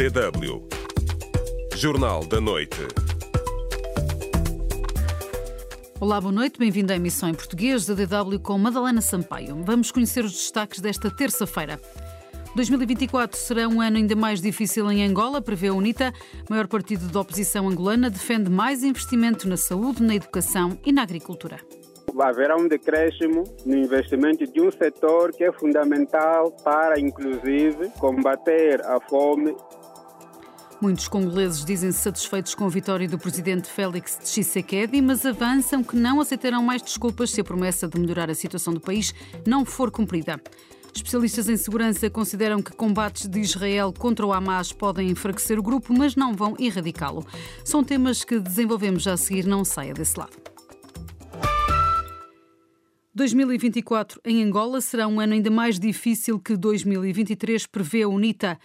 DW. Jornal da Noite. Olá, boa noite. Bem-vindo à emissão em português da DW com Madalena Sampaio. Vamos conhecer os destaques desta terça-feira. 2024 será um ano ainda mais difícil em Angola, prevê a UNITA. O maior partido da oposição angolana defende mais investimento na saúde, na educação e na agricultura haverá um decréscimo no investimento de um setor que é fundamental para, inclusive, combater a fome. Muitos congoleses dizem-se satisfeitos com a vitória do presidente Félix Tshisekedi, mas avançam que não aceitarão mais desculpas se a promessa de melhorar a situação do país não for cumprida. Especialistas em segurança consideram que combates de Israel contra o Hamas podem enfraquecer o grupo, mas não vão erradicá-lo. São temas que desenvolvemos já a seguir, não saia desse lado. 2024 em Angola será um ano ainda mais difícil que 2023, prevê a UNITA.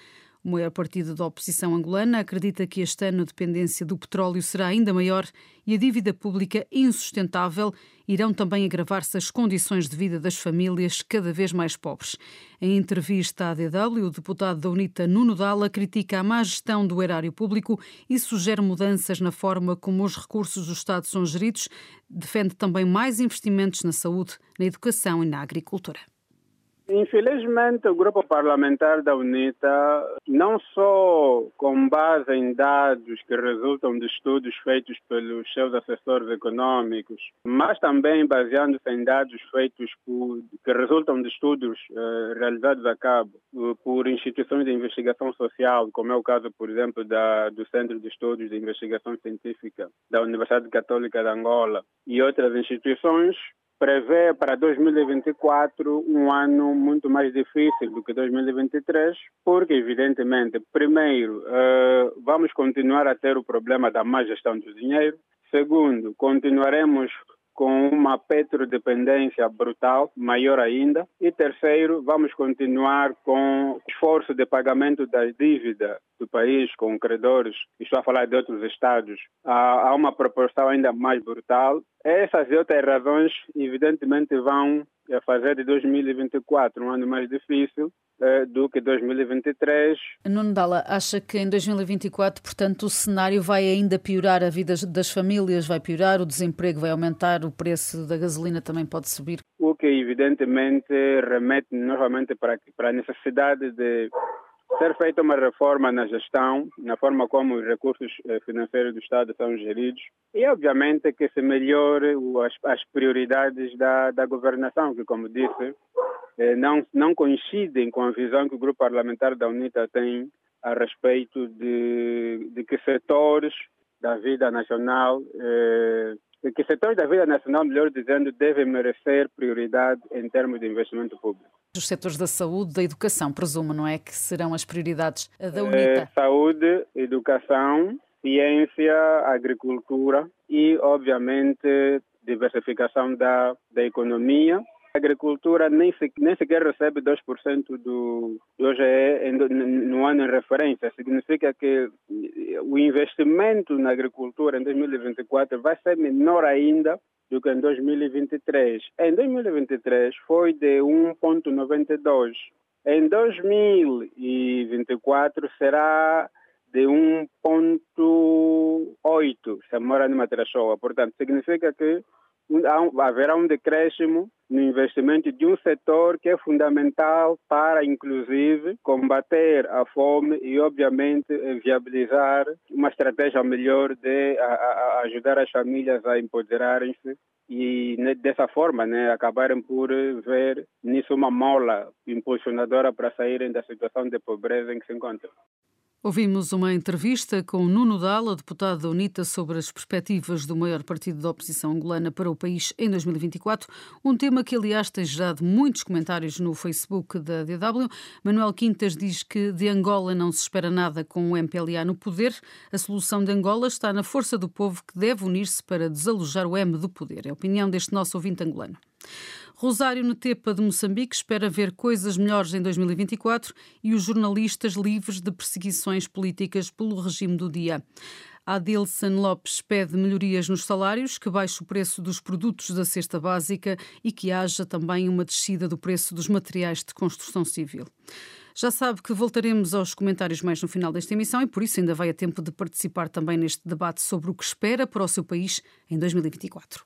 O maior partido da oposição angolana acredita que este ano a dependência do petróleo será ainda maior e a dívida pública insustentável. Irão também agravar-se as condições de vida das famílias cada vez mais pobres. Em entrevista à DW, o deputado da UNITA, Nuno Dalla, critica a má gestão do erário público e sugere mudanças na forma como os recursos do Estado são geridos. Defende também mais investimentos na saúde, na educação e na agricultura. Infelizmente, o grupo parlamentar da UNITA, não só com base em dados que resultam de estudos feitos pelos seus assessores econômicos, mas também baseando-se em dados feitos por, que resultam de estudos eh, realizados a cabo eh, por instituições de investigação social, como é o caso, por exemplo, da, do Centro de Estudos de Investigação Científica da Universidade Católica de Angola e outras instituições, prevê para 2024 um ano muito mais difícil do que 2023, porque, evidentemente, primeiro, uh, vamos continuar a ter o problema da má gestão do dinheiro. Segundo, continuaremos com uma petrodependência brutal, maior ainda. E terceiro, vamos continuar com esforço de pagamento da dívida do país com credores, estou a falar de outros estados, a, uma proporção ainda mais brutal. Essas e outras razões, evidentemente, vão fazer de 2024 um ano mais difícil eh, do que 2023. Nuno Dalla, acha que em 2024, portanto, o cenário vai ainda piorar, a vida das famílias vai piorar, o desemprego vai aumentar, o preço da gasolina também pode subir? O que evidentemente remete novamente para, para a necessidade de ser feita uma reforma na gestão, na forma como os recursos eh, financeiros do Estado são geridos e, obviamente, que se melhore as, as prioridades da, da governação, que, como disse, eh, não, não coincidem com a visão que o grupo parlamentar da UNITA tem a respeito de, de que setores da vida nacional eh, que setores da vida nacional, melhor dizendo, devem merecer prioridade em termos de investimento público. Os setores da saúde, da educação, presumo, não é? Que serão as prioridades da UNITA? É, saúde, educação, ciência, agricultura e, obviamente, diversificação da, da economia a agricultura nem, se, nem sequer recebe 2% do, do OGE no ano em referência. Significa que o investimento na agricultura em 2024 vai ser menor ainda do que em 2023. Em 2023 foi de 1,92. Em 2024 será de 1,8, se mora numa Matrachoa. Portanto, significa que haverá um decréscimo no investimento de um setor que é fundamental para, inclusive, combater a fome e, obviamente, viabilizar uma estratégia melhor de ajudar as famílias a empoderarem-se e né, dessa forma né, acabarem por ver nisso uma mola impulsionadora para saírem da situação de pobreza em que se encontram. Ouvimos uma entrevista com Nuno Dalla, deputado da UNITA, sobre as perspectivas do maior partido da oposição angolana para o país em 2024, um tema que, aliás, tem gerado muitos comentários no Facebook da DW. Manuel Quintas diz que de Angola não se espera nada com o MPLA no poder. A solução de Angola está na força do povo que deve unir-se para desalojar o M do poder. É a opinião deste nosso ouvinte angolano. Rosário Netepa de Moçambique espera ver coisas melhores em 2024 e os jornalistas livres de perseguições políticas pelo regime do dia. Adilson Lopes pede melhorias nos salários, que baixe o preço dos produtos da cesta básica e que haja também uma descida do preço dos materiais de construção civil. Já sabe que voltaremos aos comentários mais no final desta emissão e por isso ainda vai a tempo de participar também neste debate sobre o que espera para o seu país em 2024.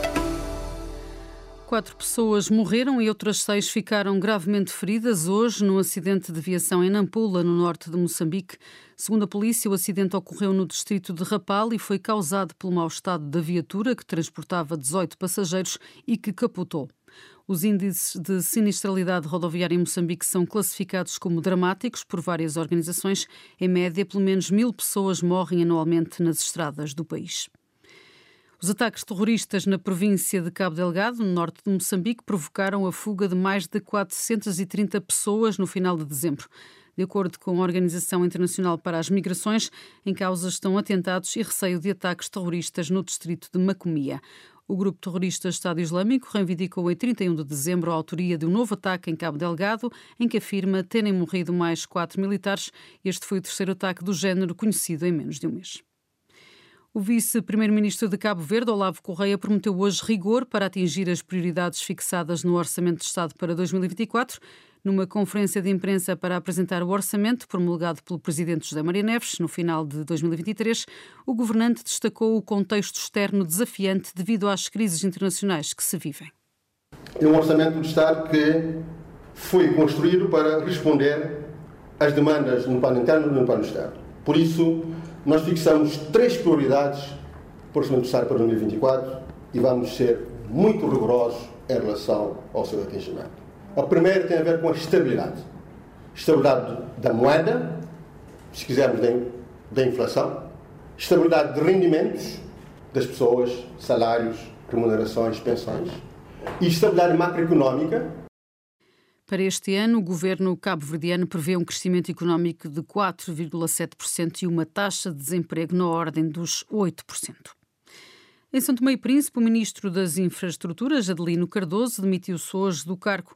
Quatro pessoas morreram e outras seis ficaram gravemente feridas hoje num acidente de aviação em Nampula, no norte de Moçambique. Segundo a polícia, o acidente ocorreu no distrito de Rapal e foi causado pelo mau estado da viatura que transportava 18 passageiros e que capotou. Os índices de sinistralidade rodoviária em Moçambique são classificados como dramáticos por várias organizações. Em média, pelo menos mil pessoas morrem anualmente nas estradas do país. Os ataques terroristas na província de Cabo Delgado, no norte de Moçambique, provocaram a fuga de mais de 430 pessoas no final de dezembro. De acordo com a Organização Internacional para as Migrações, em causa estão atentados e receio de ataques terroristas no distrito de Macomia. O grupo terrorista Estado Islâmico reivindicou em 31 de dezembro a autoria de um novo ataque em Cabo Delgado, em que afirma terem morrido mais quatro militares. Este foi o terceiro ataque do género conhecido em menos de um mês. O vice-primeiro-ministro de Cabo Verde, Olavo Correia, prometeu hoje rigor para atingir as prioridades fixadas no Orçamento de Estado para 2024. Numa conferência de imprensa para apresentar o orçamento promulgado pelo presidente José Maria Neves no final de 2023, o governante destacou o contexto externo desafiante devido às crises internacionais que se vivem. É um orçamento de Estado que foi construído para responder às demandas no plano interno e no plano externo. Por isso, nós fixamos três prioridades para o orçamento de Estado para 2024 e vamos ser muito rigorosos em relação ao seu atingimento. A primeira tem a ver com a estabilidade. Estabilidade da moeda, se quisermos, da inflação. Estabilidade de rendimentos das pessoas, salários, remunerações, pensões. E estabilidade macroeconómica. Para este ano, o governo cabo-verdiano prevê um crescimento económico de 4,7% e uma taxa de desemprego na ordem dos 8%. Em São Tomé e Príncipe, o ministro das Infraestruturas, Adelino Cardoso, demitiu-se hoje do cargo.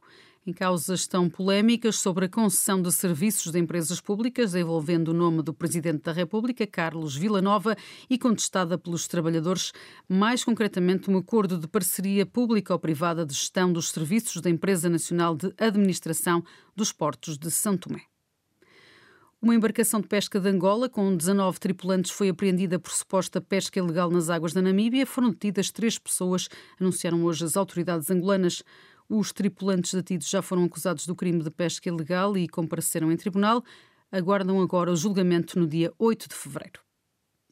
Em causa estão polémicas sobre a concessão de serviços de empresas públicas envolvendo o nome do Presidente da República, Carlos Villanova, e contestada pelos trabalhadores, mais concretamente um acordo de parceria pública ou privada de gestão dos serviços da Empresa Nacional de Administração dos Portos de São Tomé. Uma embarcação de pesca de Angola, com 19 tripulantes, foi apreendida por suposta pesca ilegal nas águas da Namíbia. Foram detidas três pessoas, anunciaram hoje as autoridades angolanas. Os tripulantes detidos já foram acusados do crime de pesca ilegal e compareceram em tribunal. Aguardam agora o julgamento no dia 8 de fevereiro.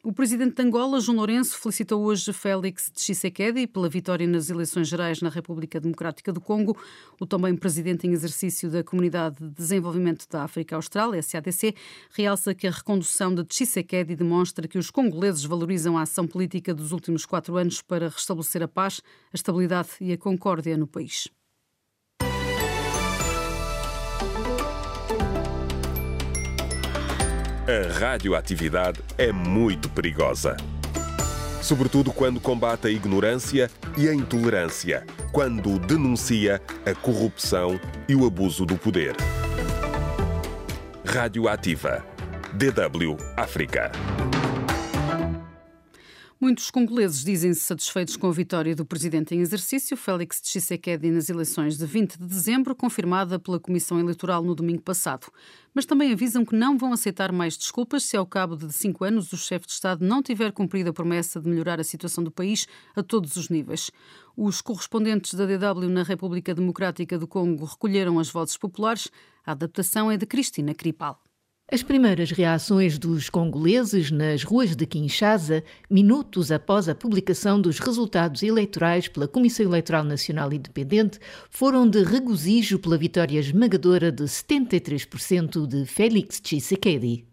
O presidente de Angola, João Lourenço, felicitou hoje Félix Tshisekedi pela vitória nas eleições gerais na República Democrática do Congo. O também presidente em exercício da Comunidade de Desenvolvimento da África Austral, SADC, realça que a recondução de Tshisekedi demonstra que os congoleses valorizam a ação política dos últimos quatro anos para restabelecer a paz, a estabilidade e a concórdia no país. A radioatividade é muito perigosa. Sobretudo quando combate a ignorância e a intolerância, quando denuncia a corrupção e o abuso do poder. Radioativa. DW África. Muitos congoleses dizem-se satisfeitos com a vitória do presidente em exercício, Félix Tshisekedi, nas eleições de 20 de dezembro, confirmada pela Comissão Eleitoral no domingo passado. Mas também avisam que não vão aceitar mais desculpas se, ao cabo de cinco anos, o chefe de Estado não tiver cumprido a promessa de melhorar a situação do país a todos os níveis. Os correspondentes da DW na República Democrática do Congo recolheram as vozes populares. A adaptação é de Cristina Cripal. As primeiras reações dos congoleses nas ruas de Kinshasa, minutos após a publicação dos resultados eleitorais pela Comissão Eleitoral Nacional Independente, foram de regozijo pela vitória esmagadora de 73% de Félix Tshisekedi.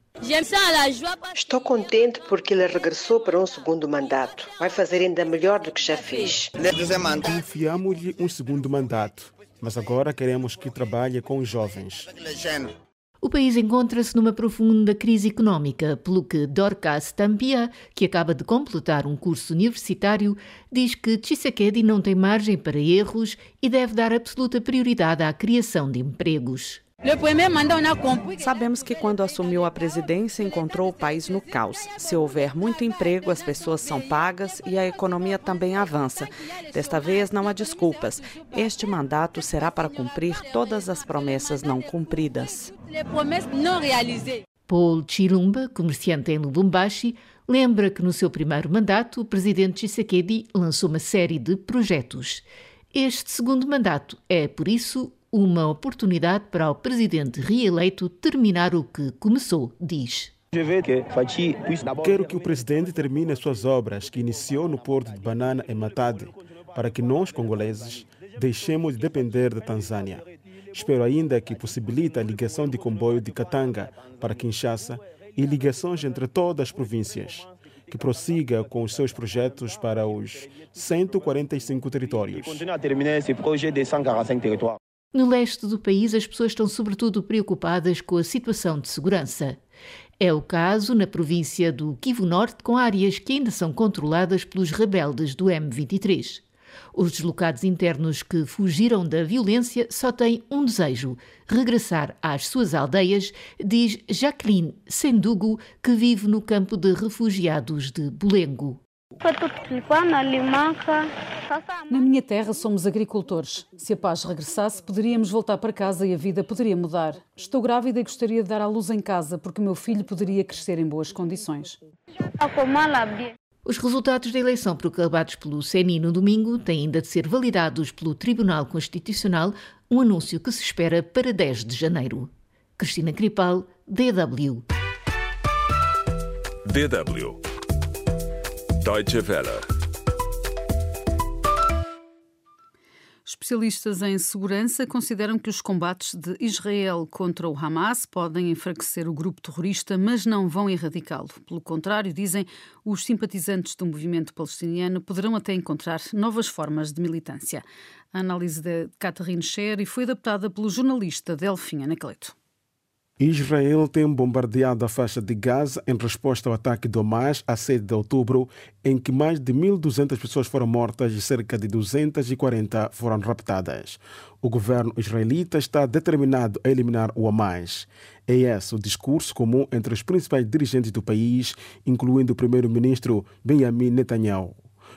Estou contente porque ele regressou para um segundo mandato. Vai fazer ainda melhor do que já fez. Confiamos-lhe um segundo mandato, mas agora queremos que trabalhe com os jovens. O país encontra-se numa profunda crise económica, pelo que Dorcas Tampia, que acaba de completar um curso universitário, diz que Tshisekedi não tem margem para erros e deve dar absoluta prioridade à criação de empregos. Sabemos que quando assumiu a presidência encontrou o país no caos. Se houver muito emprego, as pessoas são pagas e a economia também avança. Desta vez não há desculpas. Este mandato será para cumprir todas as promessas não cumpridas. Paul Chilumba, comerciante em Lubumbashi, lembra que no seu primeiro mandato o presidente Tshisekedi lançou uma série de projetos. Este segundo mandato é, por isso, uma oportunidade para o presidente reeleito terminar o que começou, diz. Quero que o presidente termine as suas obras que iniciou no porto de Banana em Matadi, para que nós, congoleses, deixemos de depender da Tanzânia. Espero ainda que possibilite a ligação de comboio de Katanga para Kinshasa e ligações entre todas as províncias, que prossiga com os seus projetos para os 145 territórios. No leste do país, as pessoas estão sobretudo preocupadas com a situação de segurança. É o caso na província do Kivu Norte, com áreas que ainda são controladas pelos rebeldes do M23. Os deslocados internos que fugiram da violência só têm um desejo: regressar às suas aldeias, diz Jacqueline Sendugo, que vive no campo de refugiados de Bulengo. Na minha terra somos agricultores. Se a paz regressasse, poderíamos voltar para casa e a vida poderia mudar. Estou grávida e gostaria de dar à luz em casa, porque meu filho poderia crescer em boas condições. Os resultados da eleição proclamados pelo CNI no domingo têm ainda de ser validados pelo Tribunal Constitucional, um anúncio que se espera para 10 de janeiro. Cristina Cripal, DW. DW Deutsche Welle. Especialistas em segurança consideram que os combates de Israel contra o Hamas podem enfraquecer o grupo terrorista, mas não vão erradicá-lo. Pelo contrário, dizem, os simpatizantes do movimento palestiniano poderão até encontrar novas formas de militância. A análise de Catherine Scher foi adaptada pelo jornalista Delfim Anacleto. Israel tem bombardeado a faixa de Gaza em resposta ao ataque do Hamas a 7 de outubro, em que mais de 1.200 pessoas foram mortas e cerca de 240 foram raptadas. O governo israelita está determinado a eliminar o Hamas. É esse o discurso comum entre os principais dirigentes do país, incluindo o primeiro-ministro Benjamin Netanyahu.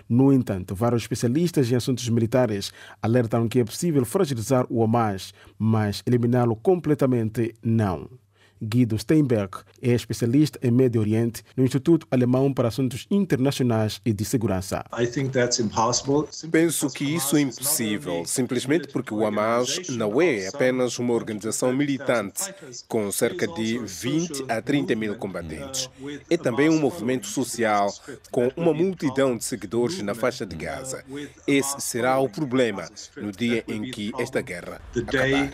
No entanto, vários especialistas em assuntos militares alertam que é possível fragilizar o Hamas, mas eliminá-lo completamente não. Guido Steinberg é especialista em Médio Oriente no Instituto Alemão para Assuntos Internacionais e de Segurança. Penso que isso é impossível, simplesmente porque o Hamas não é apenas uma organização militante com cerca de 20 a 30 mil combatentes. É também um movimento social com uma multidão de seguidores na faixa de Gaza. Esse será o problema no dia em que esta guerra acabar.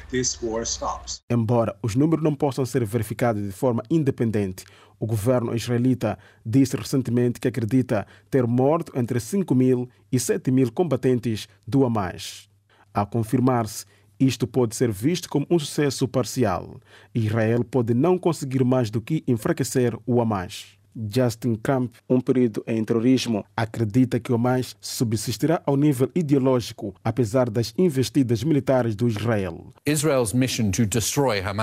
Embora os números não possam ser verificado de forma independente. O governo israelita disse recentemente que acredita ter morto entre 5 mil e 7 mil combatentes do Hamas. A confirmar-se, isto pode ser visto como um sucesso parcial. Israel pode não conseguir mais do que enfraquecer o Hamas. Justin Trump, um período em terrorismo, acredita que o Hamas subsistirá ao nível ideológico, apesar das investidas militares do Israel.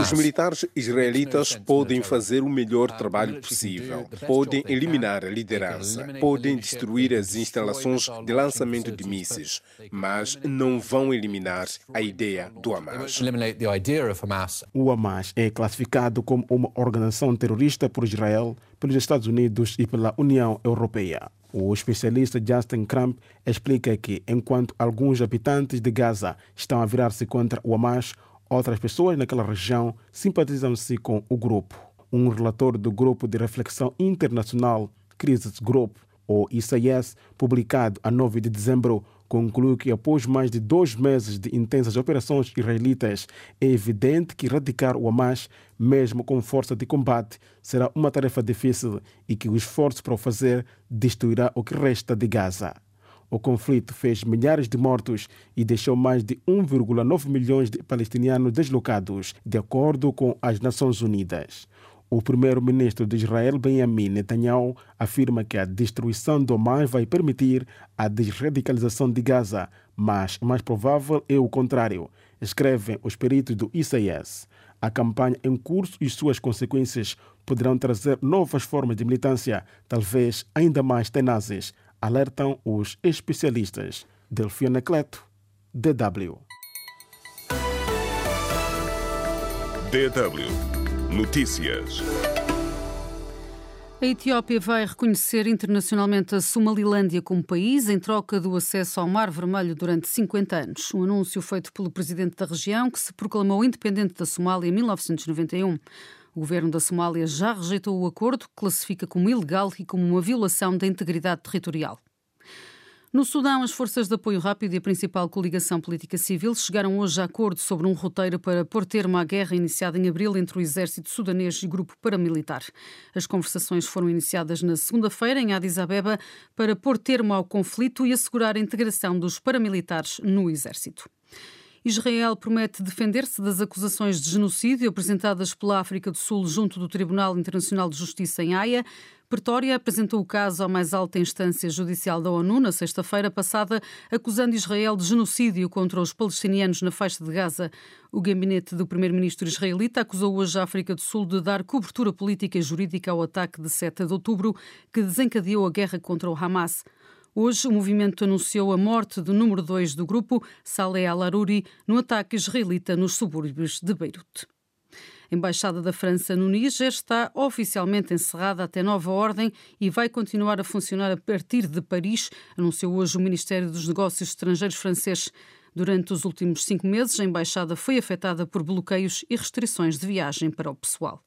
Os militares israelitas podem fazer o melhor trabalho possível, podem eliminar a liderança, podem destruir as instalações de lançamento de mísseis, mas não vão eliminar a ideia do Hamas. O Hamas é classificado como uma organização terrorista por Israel pelos Estados Unidos e pela União Europeia. O especialista Justin Crump explica que, enquanto alguns habitantes de Gaza estão a virar-se contra o Hamas, outras pessoas naquela região simpatizam-se com o grupo. Um relator do Grupo de Reflexão Internacional Crisis Group, ou ICS, publicado a 9 de dezembro, conclui que após mais de dois meses de intensas operações israelitas, é evidente que erradicar o Hamas, mesmo com força de combate, será uma tarefa difícil e que o esforço para o fazer destruirá o que resta de Gaza. O conflito fez milhares de mortos e deixou mais de 1,9 milhões de palestinianos deslocados, de acordo com as Nações Unidas. O primeiro-ministro de Israel, Benjamin Netanyahu, afirma que a destruição do Hamas vai permitir a desradicalização de Gaza, mas mais provável é o contrário, escrevem os peritos do ICS. A campanha em curso e suas consequências poderão trazer novas formas de militância, talvez ainda mais tenazes, alertam os especialistas. Delfina Cleto, DW. DW Notícias. A Etiópia vai reconhecer internacionalmente a Somalilândia como país em troca do acesso ao Mar Vermelho durante 50 anos. Um anúncio feito pelo presidente da região, que se proclamou independente da Somália em 1991. O governo da Somália já rejeitou o acordo, que classifica como ilegal e como uma violação da integridade territorial. No Sudão, as forças de apoio rápido e a principal coligação política civil chegaram hoje a acordo sobre um roteiro para pôr termo à guerra iniciada em abril entre o exército sudanês e grupo paramilitar. As conversações foram iniciadas na segunda-feira em Addis Abeba para pôr termo ao conflito e assegurar a integração dos paramilitares no exército. Israel promete defender-se das acusações de genocídio apresentadas pela África do Sul junto do Tribunal Internacional de Justiça em Haia. Pretória apresentou o caso à mais alta instância judicial da ONU na sexta-feira passada, acusando Israel de genocídio contra os palestinianos na faixa de Gaza. O gabinete do primeiro-ministro israelita acusou hoje a África do Sul de dar cobertura política e jurídica ao ataque de 7 de outubro, que desencadeou a guerra contra o Hamas. Hoje, o movimento anunciou a morte do número 2 do grupo, Saleh al-Aruri, no ataque israelita nos subúrbios de Beirute. A Embaixada da França no Níger está oficialmente encerrada até nova ordem e vai continuar a funcionar a partir de Paris, anunciou hoje o Ministério dos Negócios Estrangeiros francês. Durante os últimos cinco meses, a embaixada foi afetada por bloqueios e restrições de viagem para o pessoal.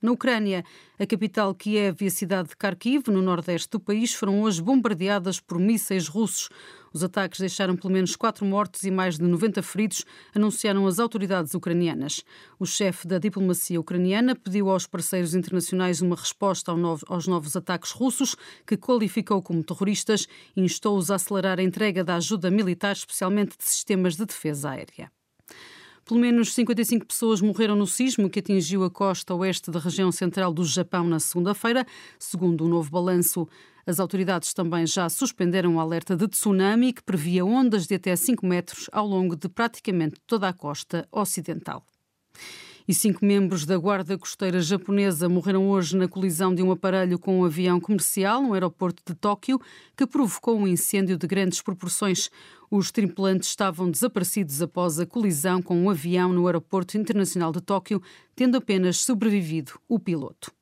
Na Ucrânia, a capital Kiev e a cidade de Kharkiv, no nordeste do país, foram hoje bombardeadas por mísseis russos. Os ataques deixaram pelo menos quatro mortos e mais de 90 feridos, anunciaram as autoridades ucranianas. O chefe da diplomacia ucraniana pediu aos parceiros internacionais uma resposta aos novos ataques russos, que qualificou como terroristas, e instou-os a acelerar a entrega da ajuda militar, especialmente de sistemas de defesa aérea. Pelo menos 55 pessoas morreram no sismo que atingiu a costa oeste da região central do Japão na segunda-feira. Segundo o um novo balanço, as autoridades também já suspenderam o alerta de tsunami que previa ondas de até 5 metros ao longo de praticamente toda a costa ocidental e cinco membros da Guarda Costeira japonesa morreram hoje na colisão de um aparelho com um avião comercial no aeroporto de Tóquio, que provocou um incêndio de grandes proporções. Os tripulantes estavam desaparecidos após a colisão com um avião no aeroporto internacional de Tóquio, tendo apenas sobrevivido o piloto.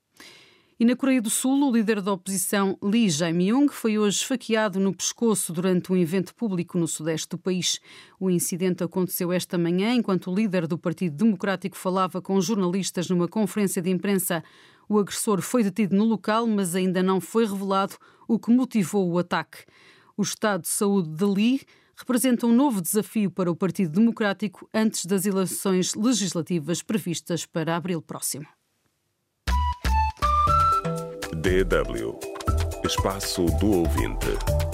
E na Coreia do Sul, o líder da oposição Lee Jae-myung foi hoje esfaqueado no pescoço durante um evento público no sudeste do país. O incidente aconteceu esta manhã enquanto o líder do Partido Democrático falava com jornalistas numa conferência de imprensa. O agressor foi detido no local, mas ainda não foi revelado o que motivou o ataque. O estado de saúde de Lee representa um novo desafio para o Partido Democrático antes das eleições legislativas previstas para abril próximo. DW Espaço do Ouvinte.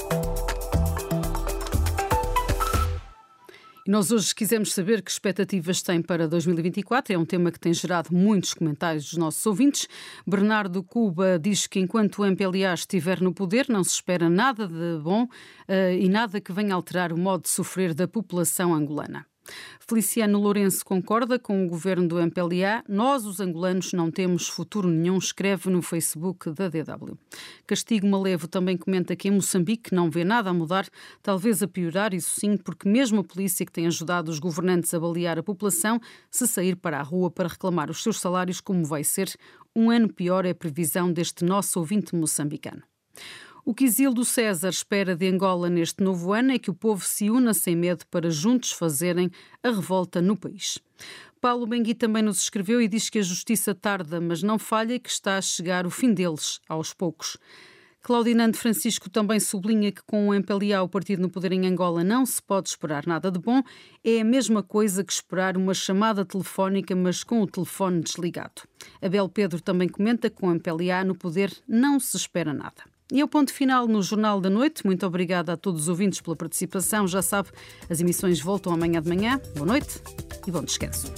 Nós hoje quisemos saber que expectativas tem para 2024. É um tema que tem gerado muitos comentários dos nossos ouvintes. Bernardo Cuba diz que enquanto o MPLA estiver no poder, não se espera nada de bom uh, e nada que venha alterar o modo de sofrer da população angolana. Feliciano Lourenço concorda com o governo do MPLA. Nós, os angolanos, não temos futuro nenhum, escreve no Facebook da DW. Castigo Malevo também comenta que em Moçambique não vê nada a mudar, talvez a piorar, isso sim, porque mesmo a polícia que tem ajudado os governantes a balear a população, se sair para a rua para reclamar os seus salários, como vai ser, um ano pior é a previsão deste nosso ouvinte moçambicano. O que Isildo César espera de Angola neste novo ano é que o povo se una sem medo para juntos fazerem a revolta no país. Paulo Bengui também nos escreveu e diz que a justiça tarda, mas não falha e que está a chegar o fim deles, aos poucos. Claudinante Francisco também sublinha que com o MPLA, o partido no poder em Angola, não se pode esperar nada de bom. É a mesma coisa que esperar uma chamada telefónica, mas com o telefone desligado. Abel Pedro também comenta que com o MPLA no poder não se espera nada. E é o ponto final no Jornal da Noite. Muito obrigada a todos os ouvintes pela participação. Já sabe, as emissões voltam amanhã de manhã. Boa noite e bom descanso.